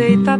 aceita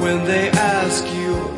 when they ask you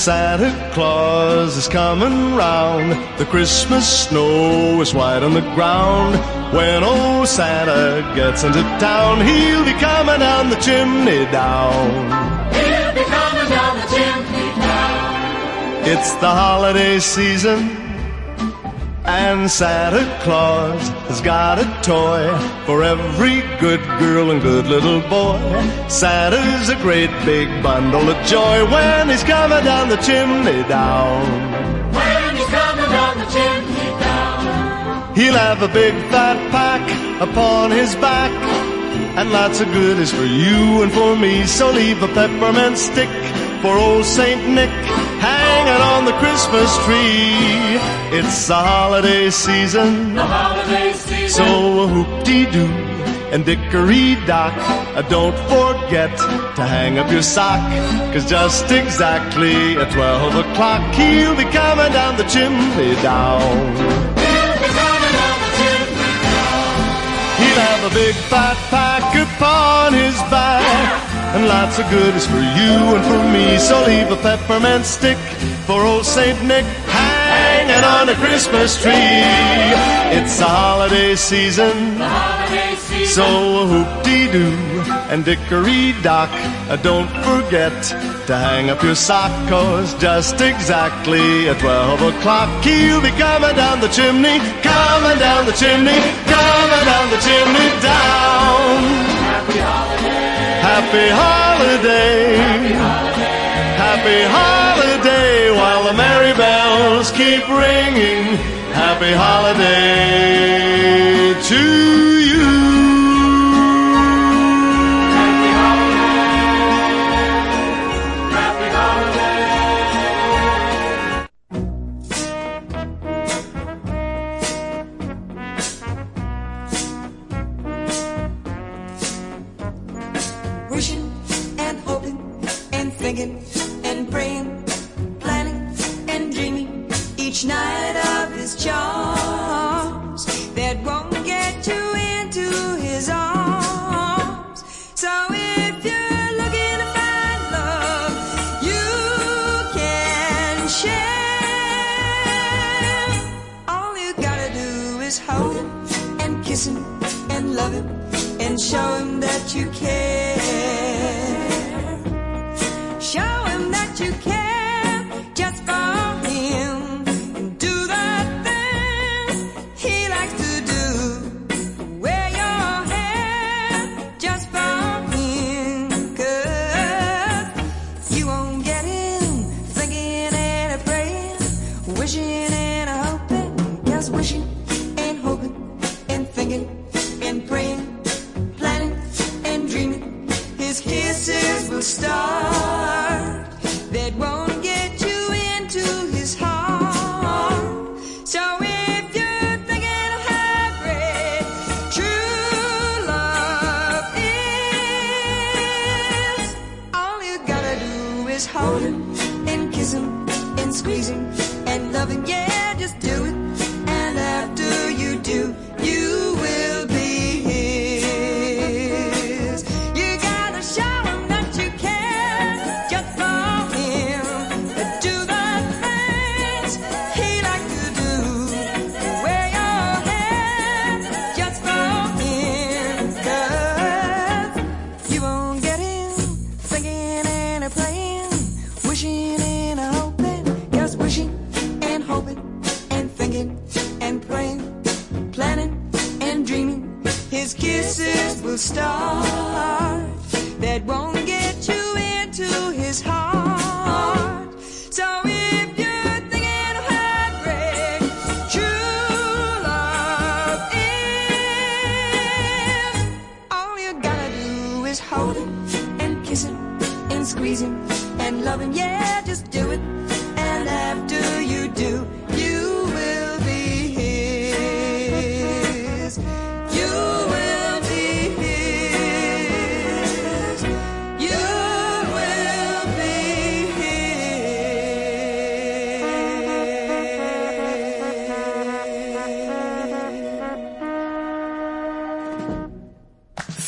Santa Claus is coming round. The Christmas snow is white on the ground. When old Santa gets into town, he'll be coming down the chimney down. He'll be coming down the chimney down. It's the holiday season. And Santa Claus has got a toy for every good girl and good little boy. Santa's a great big bundle of joy when he's coming down the chimney down. When he's coming down the chimney down. He'll have a big fat pack upon his back. And lots of goodies for you and for me. So leave a peppermint stick for old Saint Nick hanging on the Christmas tree. It's the holiday season. The holiday whoop-dee-doo and dickory-dock. Uh, don't forget to hang up your sock. Cause just exactly at 12 o'clock, he'll be coming down the chimney down. He'll be coming down the chimney down. He'll have a big fat pack upon his back. And lots of goodies for you and for me. So leave a peppermint stick for old Saint Nick hanging on a Christmas tree. It's the holiday season. The holiday season. So whoop-dee-doo and dickory-dock, uh, don't forget to hang up your sock, cause just exactly at 12 o'clock, he'll be coming down the chimney, coming down the chimney, coming down the chimney down. Happy holiday. Happy holiday. Happy holiday. Happy holiday while the merry bells keep ringing. Happy holiday to and show him that you care. Show him that you care kisses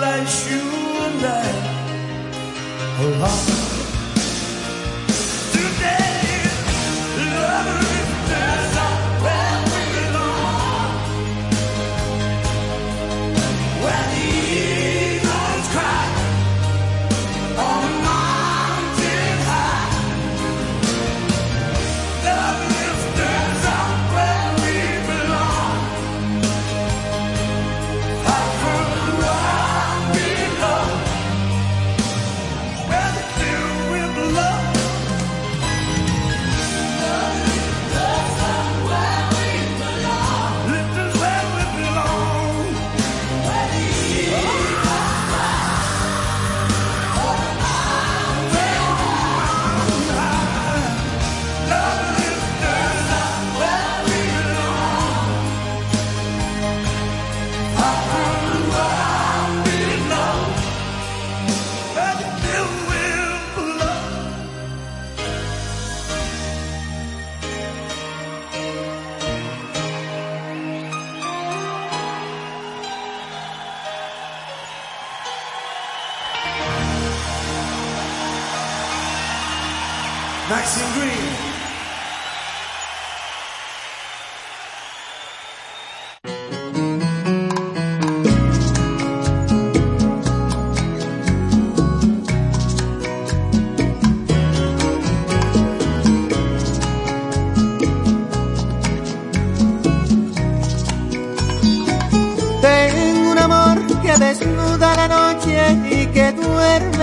like you and I.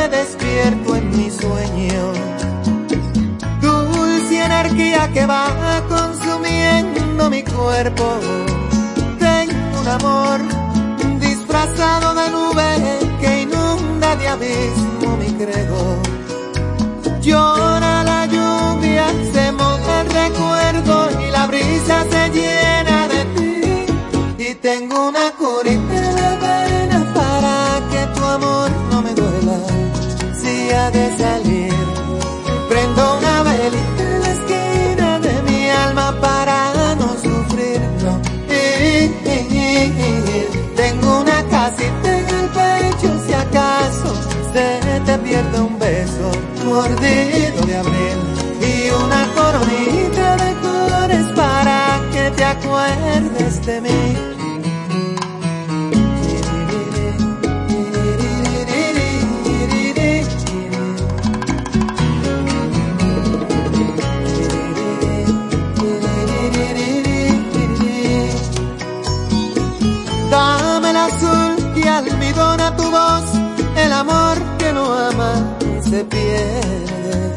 despierto en mi sueño. Dulce energía que va consumiendo mi cuerpo. Tengo un amor disfrazado de nube que inunda de abismo mi credo. Llora la lluvia, se moja el recuerdo y la brisa se de salir. Prendo una velita en la esquina de mi alma para no sufrirlo. Y, tengo una casita en el pecho si acaso se te pierde un beso mordido de abril y una coronita de flores para que te acuerdes de mí. Pierde.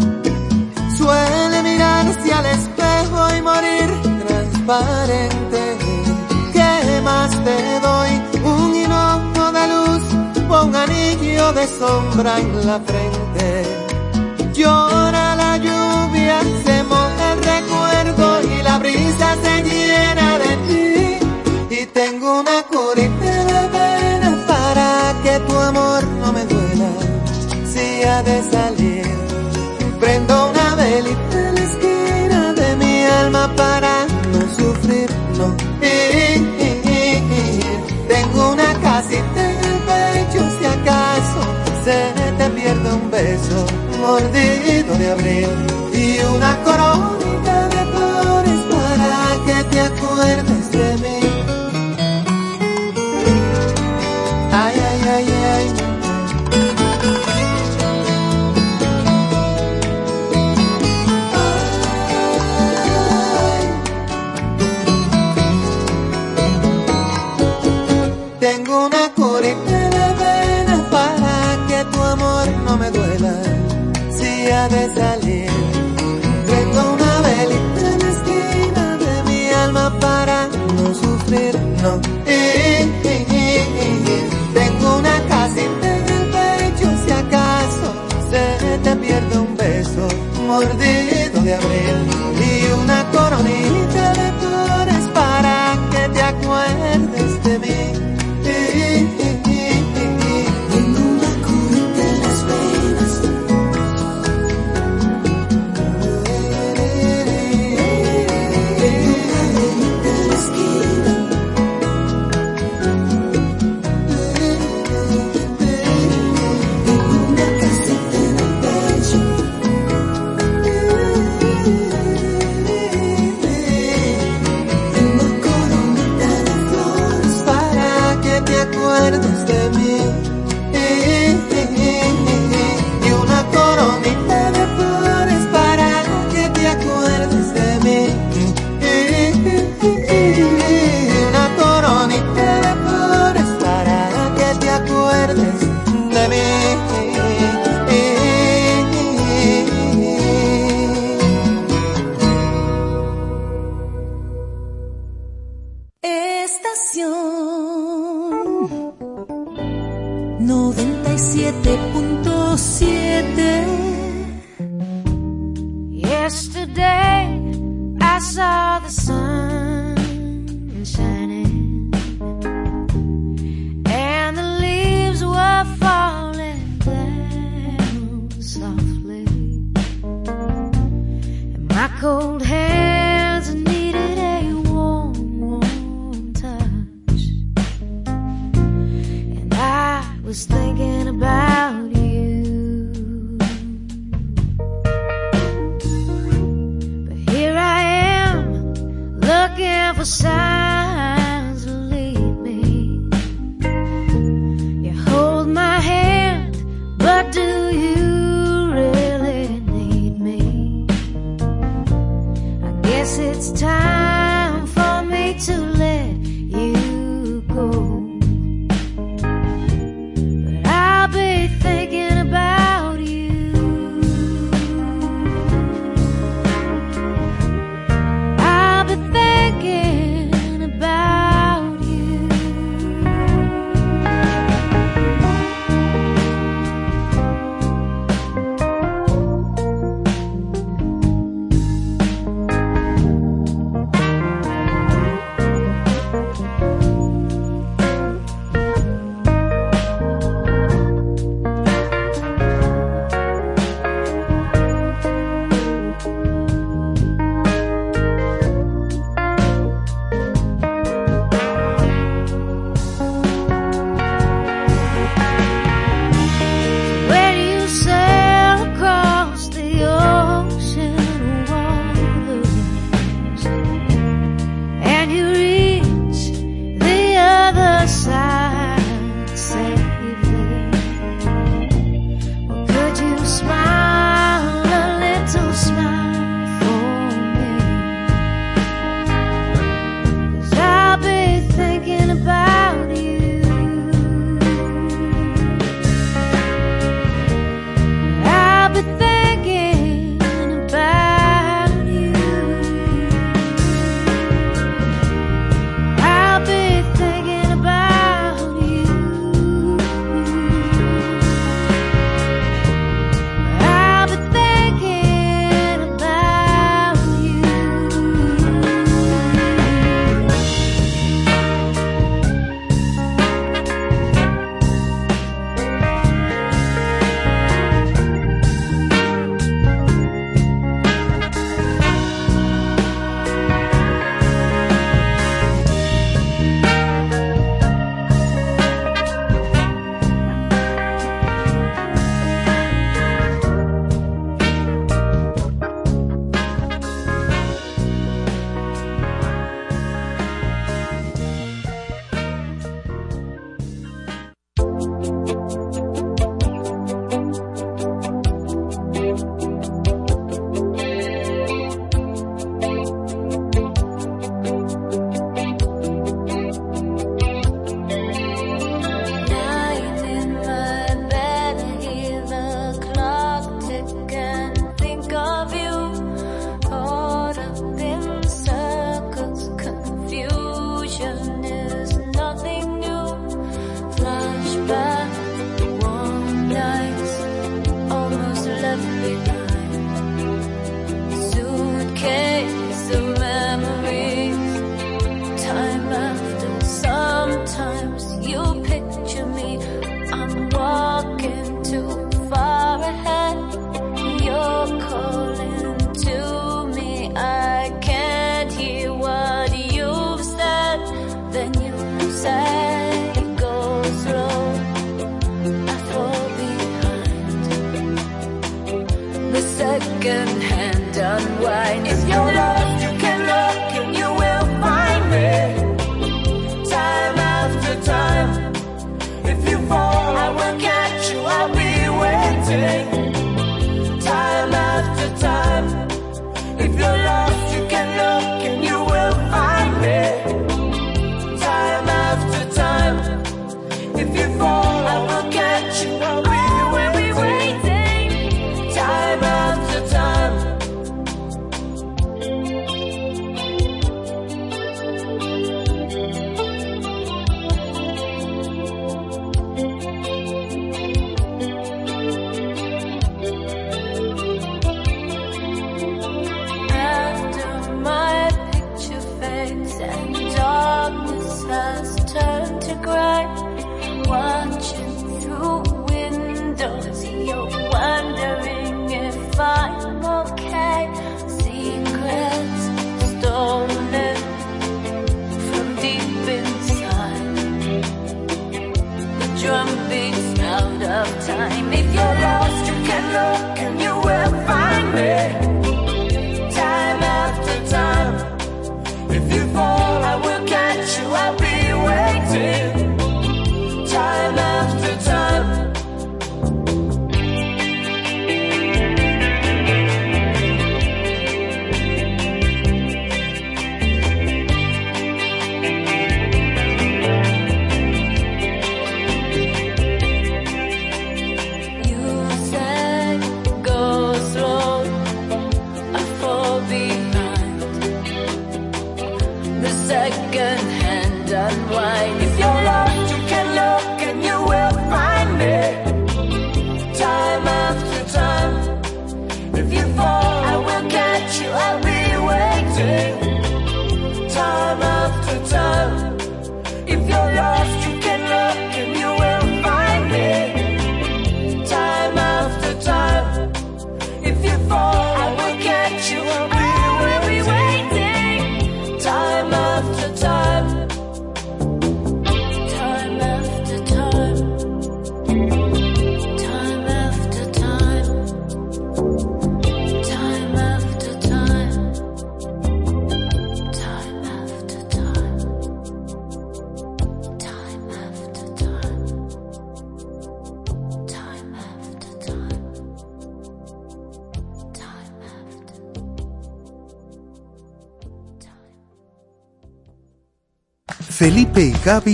Suele mirarse al espejo y morir transparente. ¿Qué más te doy? Un hinojo de luz o un anillo de sombra en la frente. Llora la lluvia, se moja el recuerdo y la brisa se llena de ti. Y tengo una curita de pena para que tu amor de salir. Prendo una velita en la esquina de mi alma para no sufrir, no. Tengo una casita en el pecho si acaso se te pierde un beso mordido de abril y una coronita de flores para que te acuerdes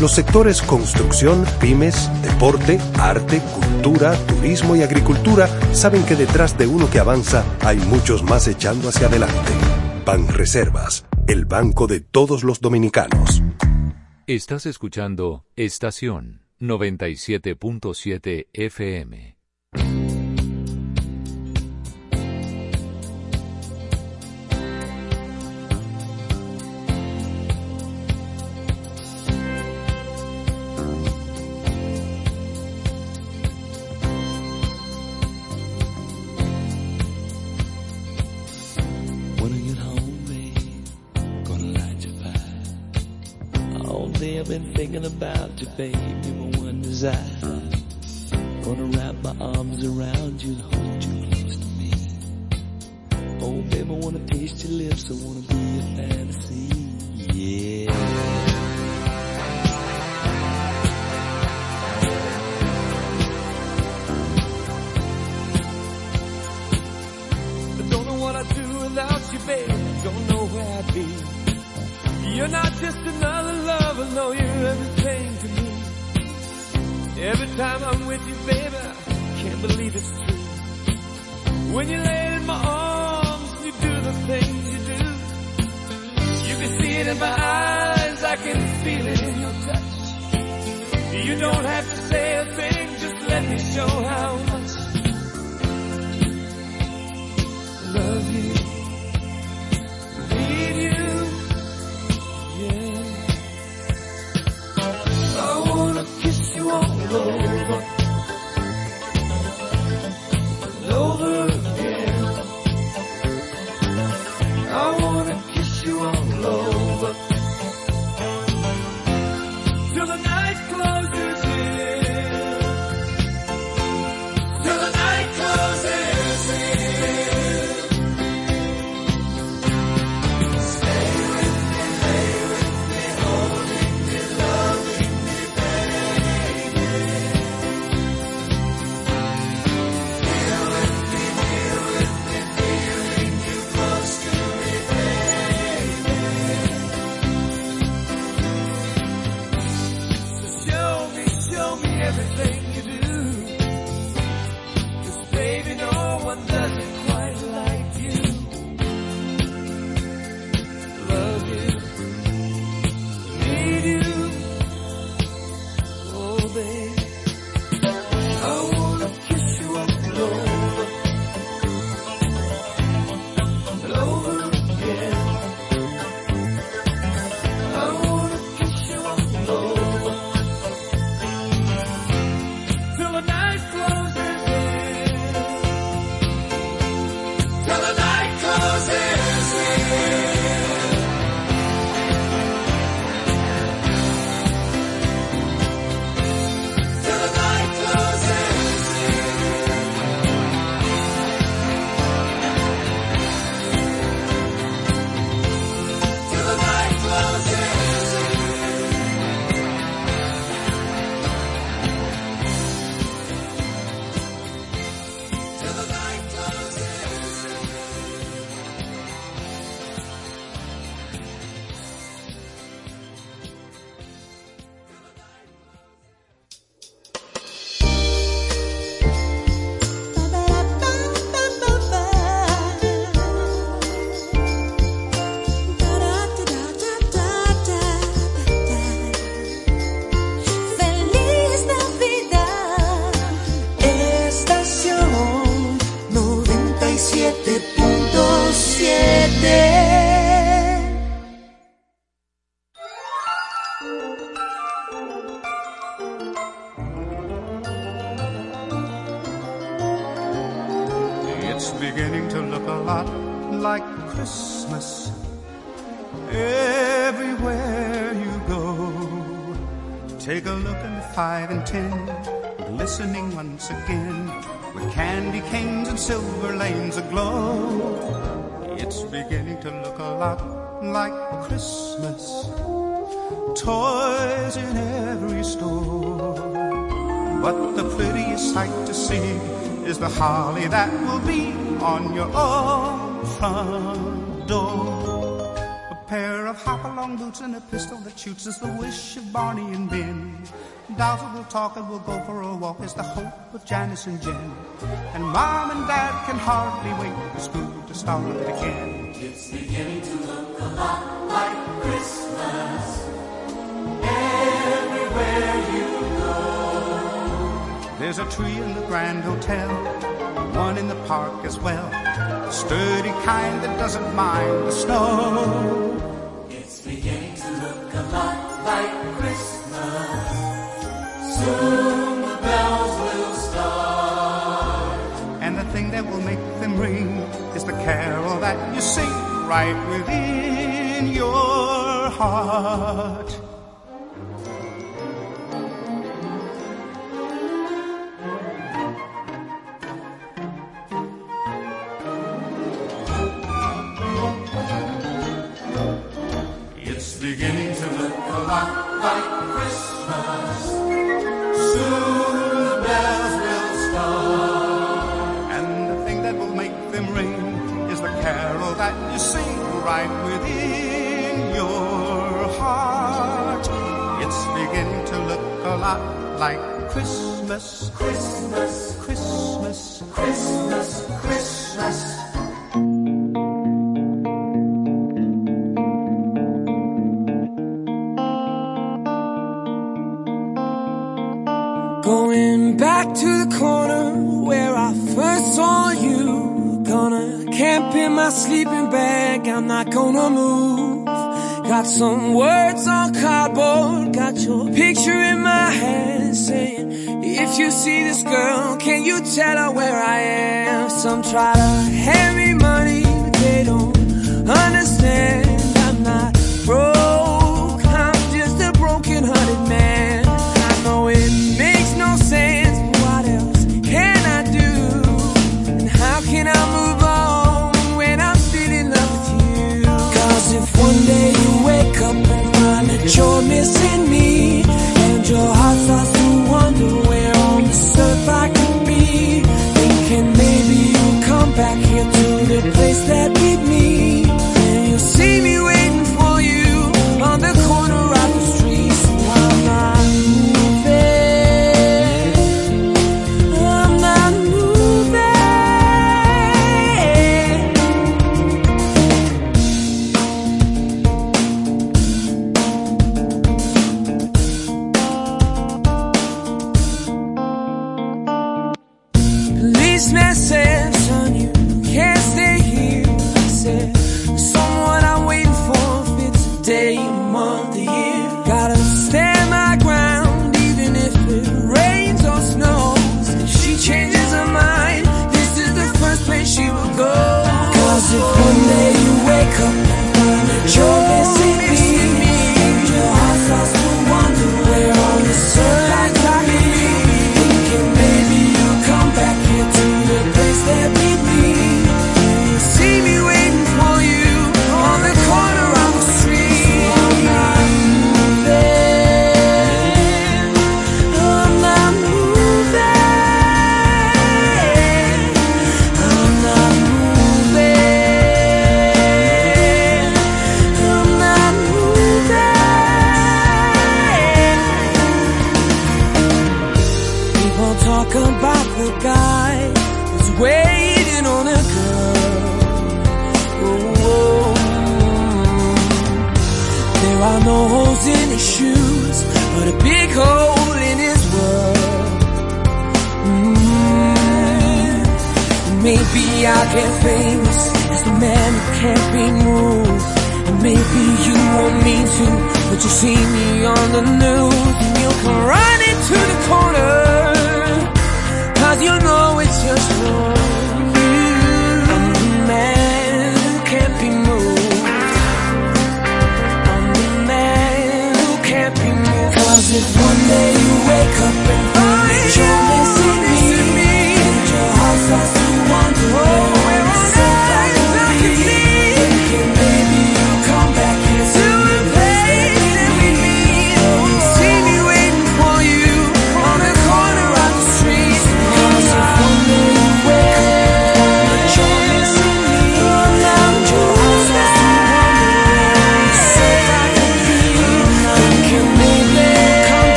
Los sectores construcción, pymes, deporte, arte, cultura, turismo y agricultura saben que detrás de uno que avanza hay muchos más echando hacia adelante. Banreservas, el banco de todos los dominicanos. Estás escuchando Estación 97.7 FM. Been thinking about you, you're my one desire. Gonna wrap my arms around you and hold you close to me. Oh, babe, I wanna taste your lips, I wanna be your fantasy, yeah. I don't know what I'd do without you, babe. Don't know where I'd be. You're not just another lover, no, you're everything to me. Every time I'm with you, baby, I can't believe it's true. When you lay in my arms, you do the things you do. You can see it in my eyes, I can feel it in your touch. You don't have to say a thing, just let me show how much I love you. Need you, all over, again. I wanna kiss you all over ten, glistening once again with candy canes and silver lanes aglow. It's beginning to look a lot like Christmas. Toys in every store. But the prettiest sight to see is the holly that will be on your own front door. A pair of hop-along boots and a pistol that shoots is the wish of Barney and Ben. Dolls will talk and we'll go for a walk is the hope of Janice and Jen. And Mom and Dad can hardly wait for school to start again. It's beginning to look a lot like Christmas everywhere you go. There's a tree in the Grand Hotel, one in the park as well. The sturdy kind that doesn't mind the snow. It's beginning to look a lot like Christmas. Soon the bells will start. And the thing that will make them ring is the carol that you sing right within your heart. Christmas, Christmas, Christmas, Christmas, Christmas. gonna move. Got some words on cardboard, got your picture in my hand saying, if you see this girl, can you tell her where I am? Some try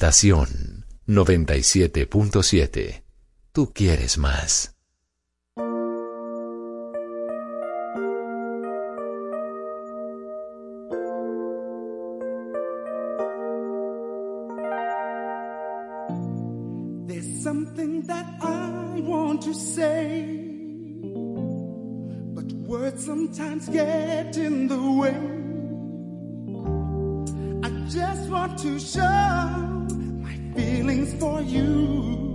Estación 97.7. Tú quieres más. There's something that I want to say, but words sometimes get in the way. I just want to show. feelings for you.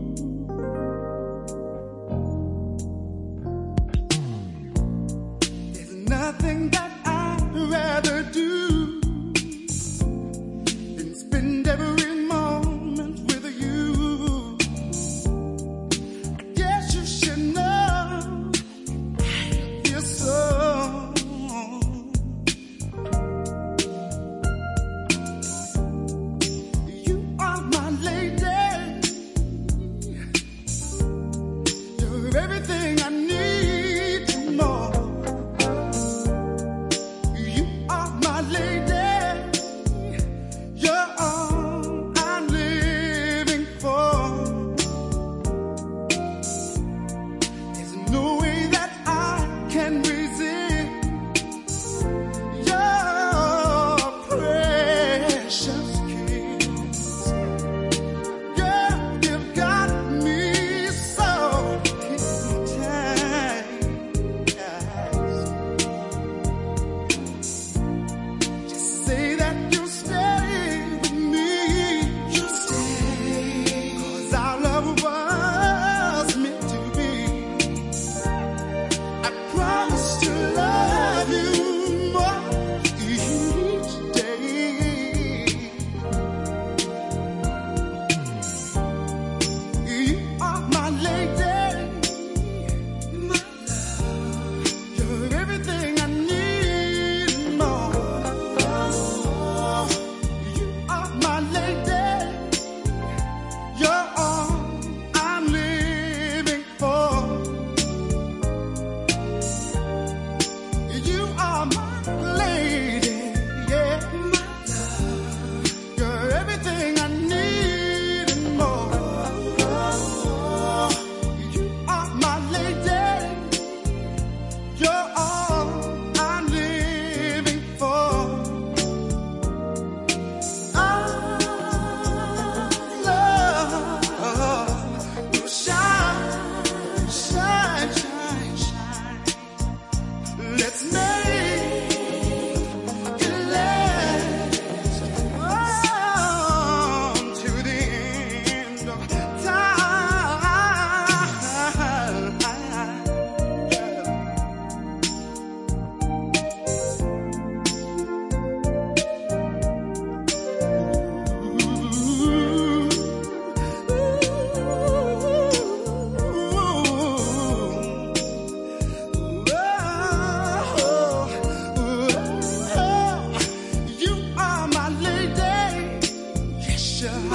picture.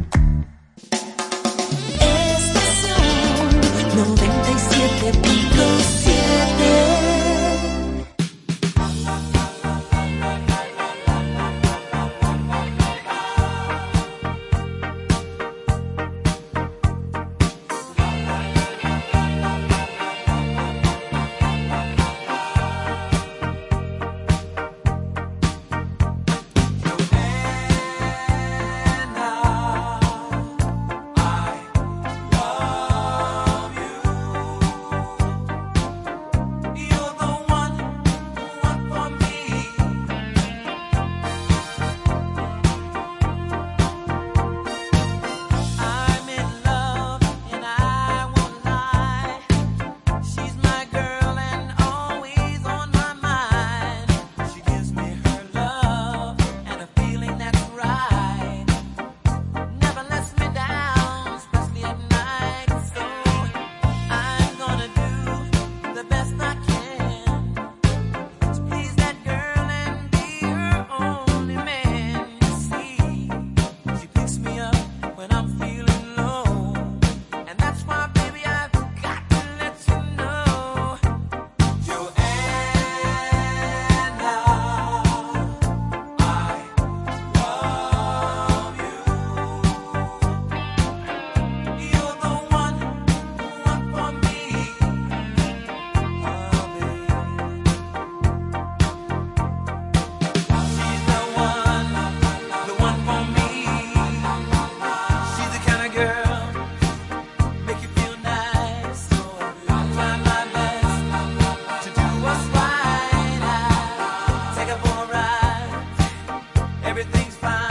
Everything's fine.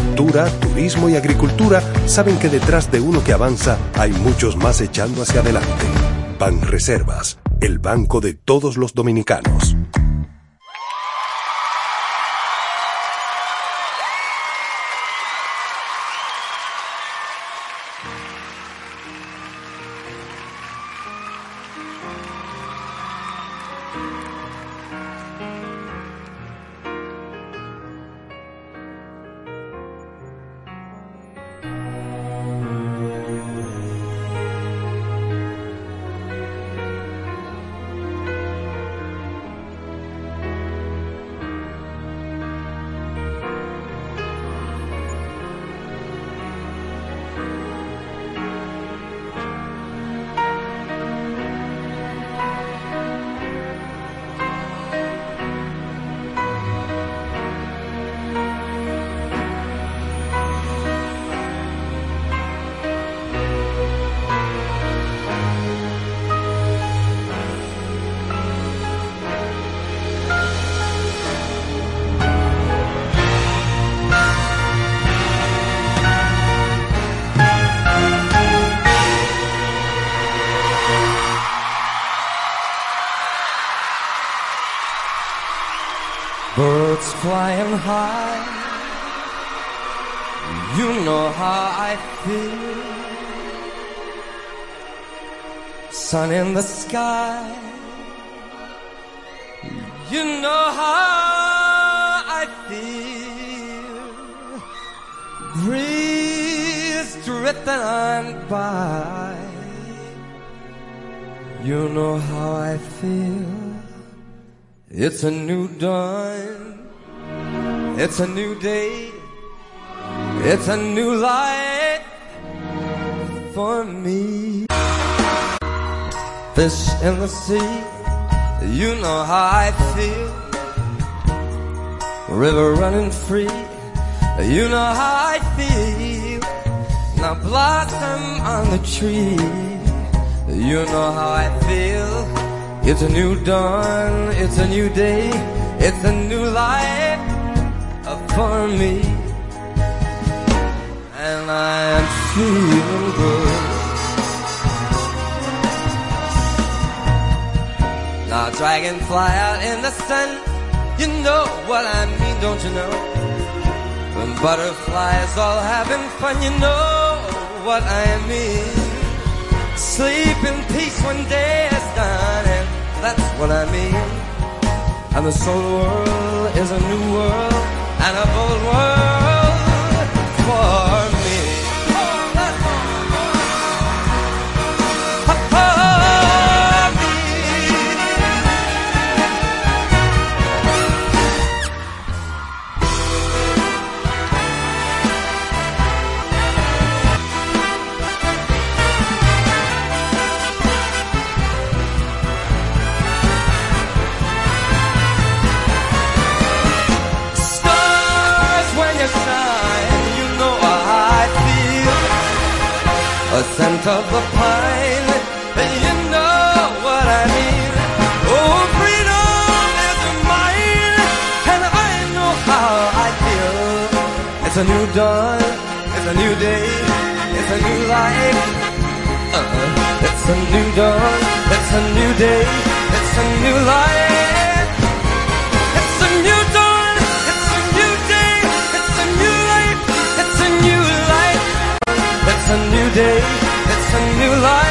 turismo y agricultura saben que detrás de uno que avanza hay muchos más echando hacia adelante. Banreservas, el banco de todos los dominicanos. A new light for me. Fish in the sea. You know how I feel. River running free. You know how I feel. Now blossom on the tree. You know how I feel. It's a new dawn, it's a new day, it's a new life uh, for me. I'm feeling good. Now dragonfly out in the sun, you know what I mean, don't you know? When butterflies all having fun, you know what I mean. Sleep in peace when day is done, and that's what I mean. And the soul world is a new world and a bold world Scent of the pine, and you know what I mean. Oh, freedom is mine, and I know how I feel. It's a new dawn, it's a new day, it's a new life. Uh, it's a new dawn, it's a new day, it's a new life. It's a new dawn, it's a new day, it's a new life, it's a new life. It's a new day, a new life.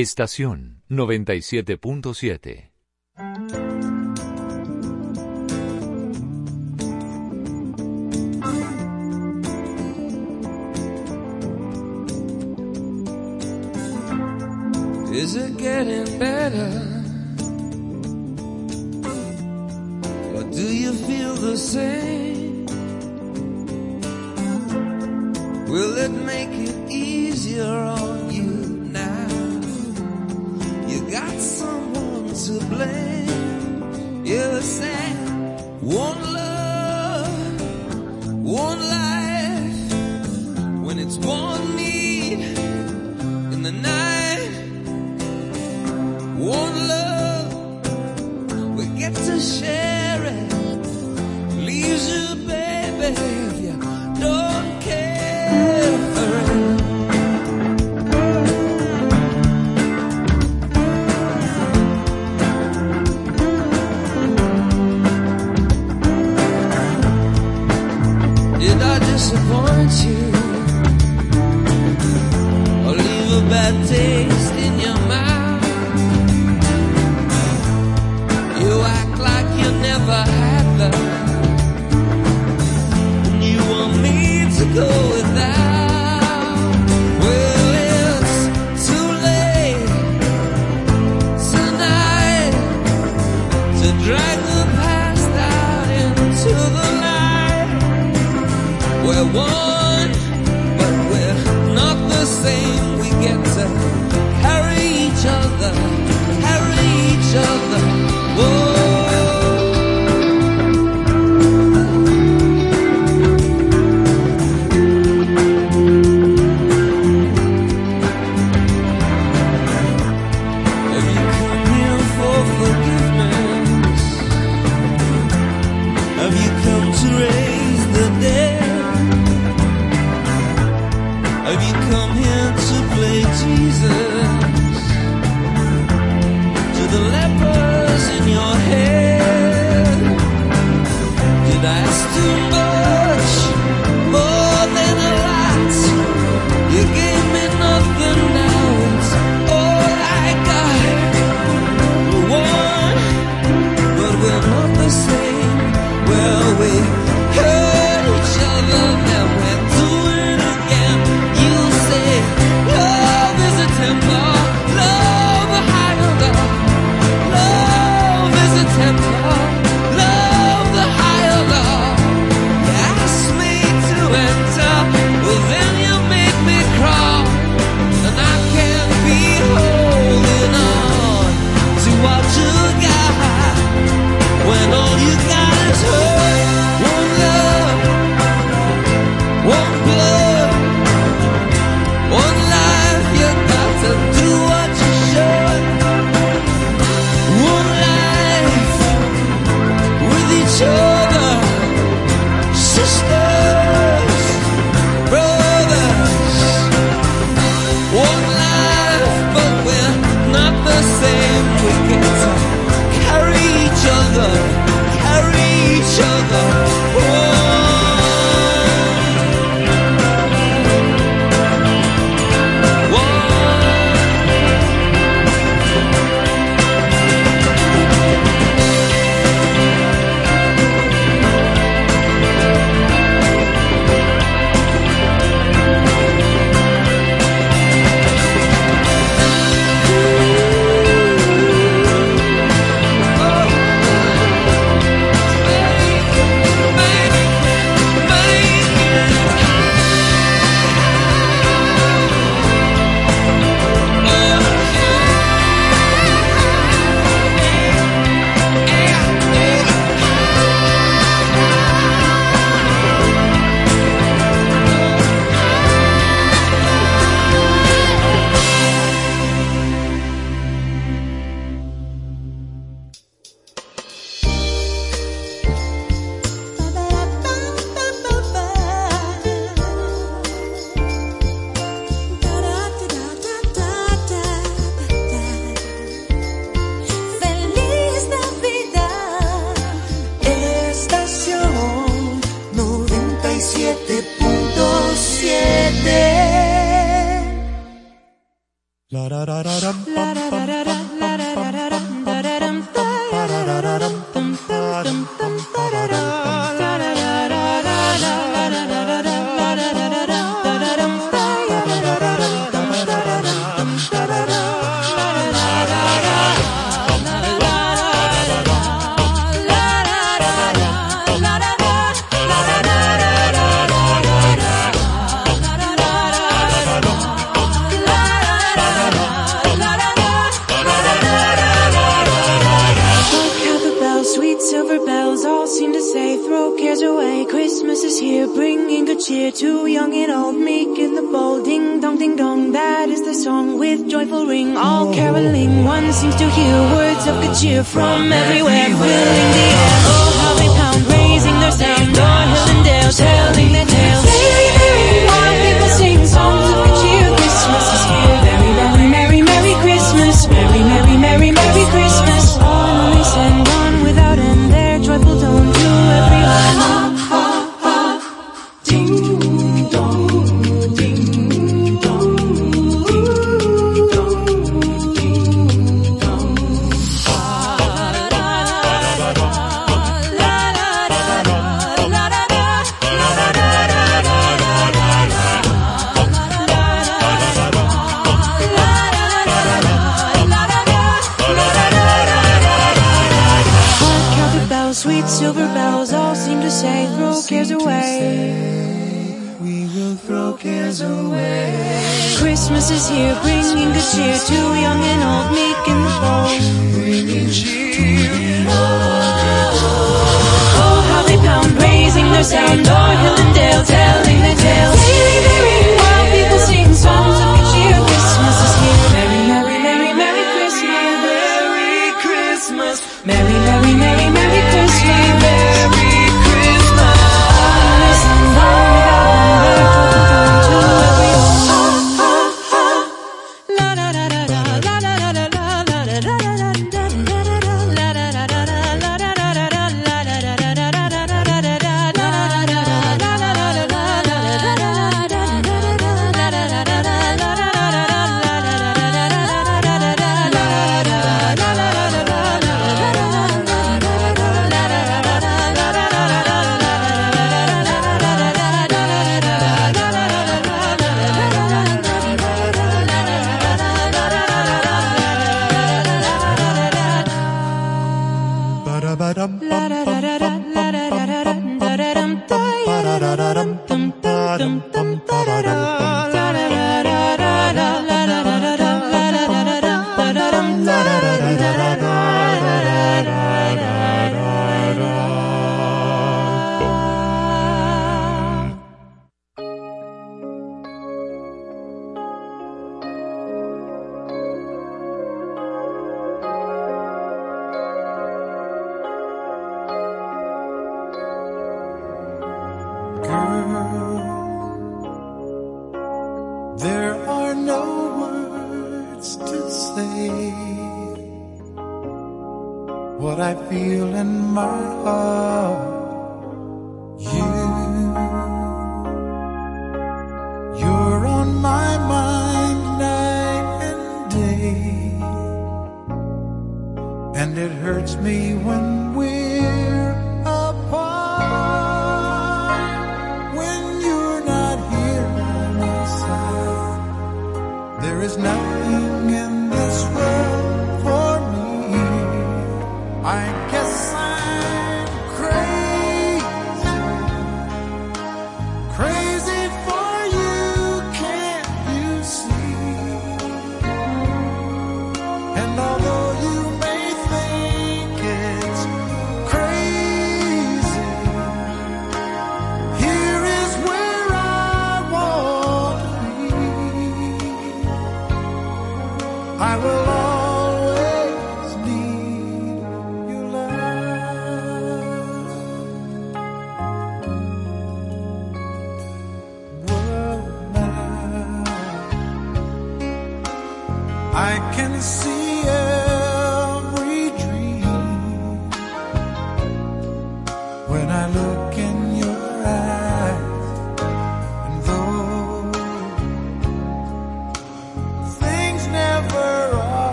Estación 97.7 Is it getting better? Or do you feel the same? Will it make it easier? to blame. You're the same. One love, one life. disappoint you or leave a bad taste.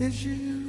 is you.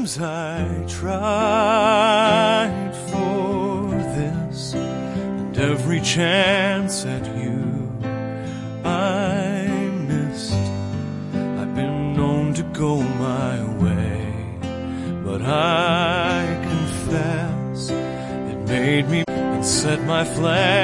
times I tried for this, and every chance at you I missed. I've been known to go my way, but I confess it made me and set my flag.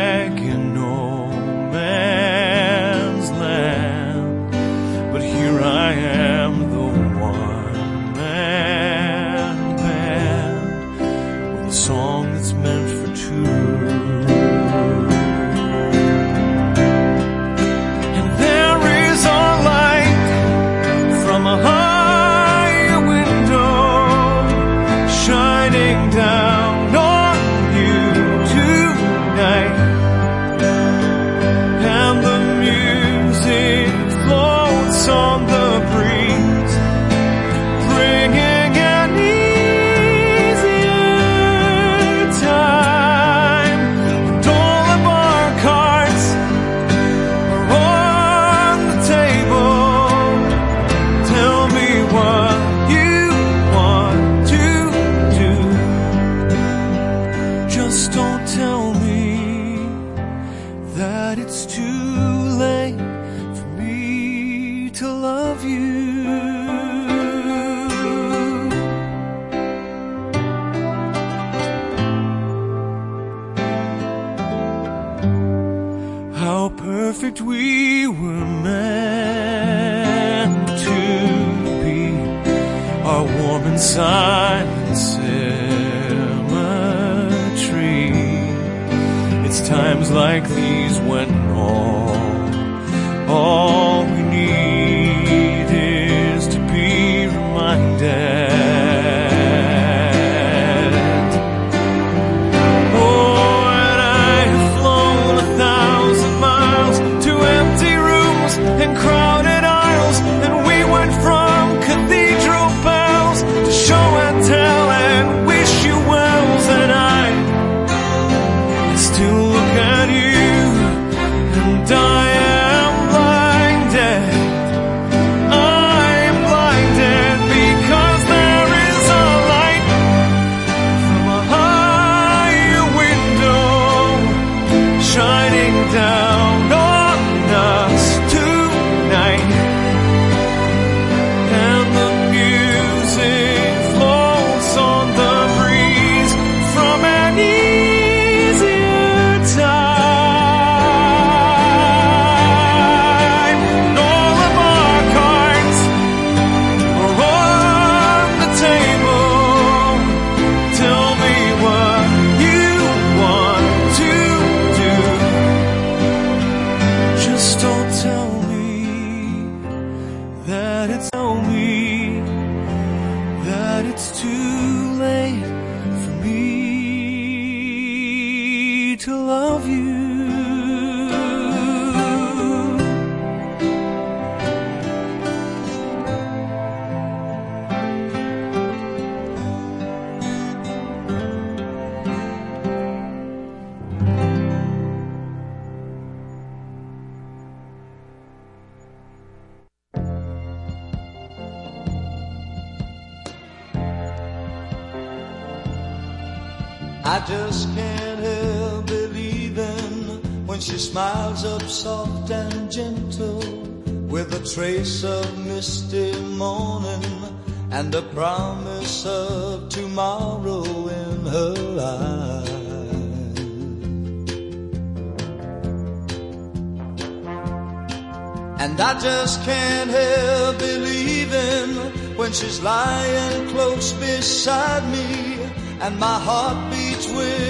She's lying close beside me, and my heart beats with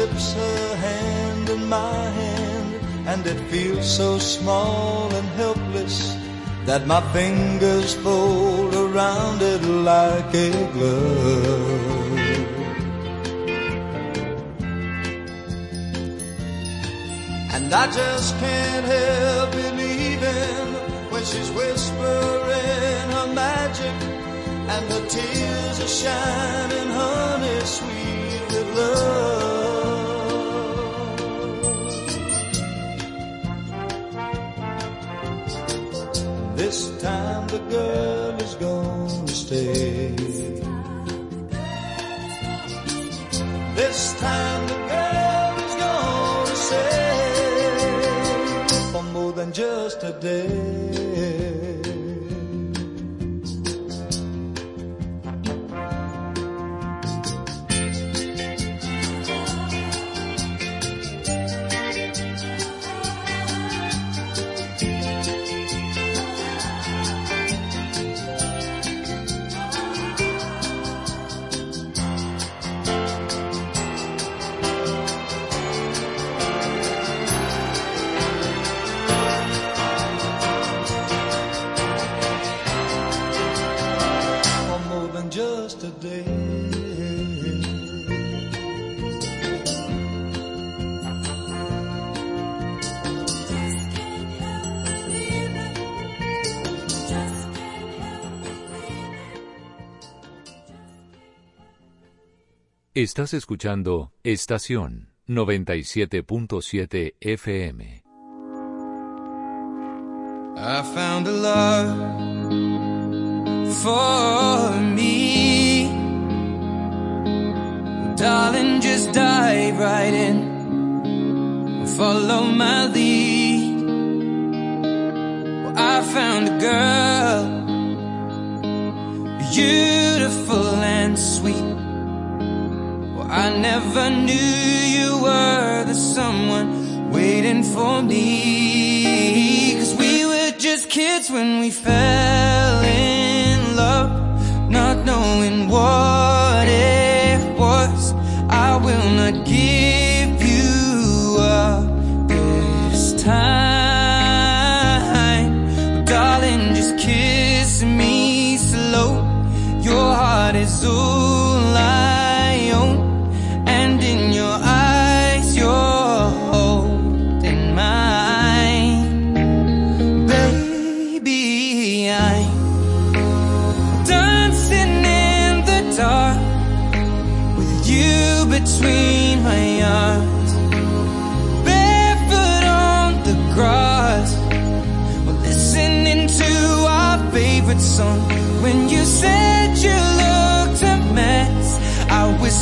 slips her hand in my hand and it feels so small and helpless that my fingers fold around it like a glove. And I just can't help believing when she's whispering her magic and her tears are shining honey sweet with love. This time the girl is gonna stay for more than just a day. Estás escuchando Estación 97.7 FM. I found a love for me. Darling, just dive right in. Follow my lead. Well, I found a girl, beautiful and sweet. I never knew you were the someone waiting for me. Cause we were just kids when we fell in love, not knowing what it was. I will not give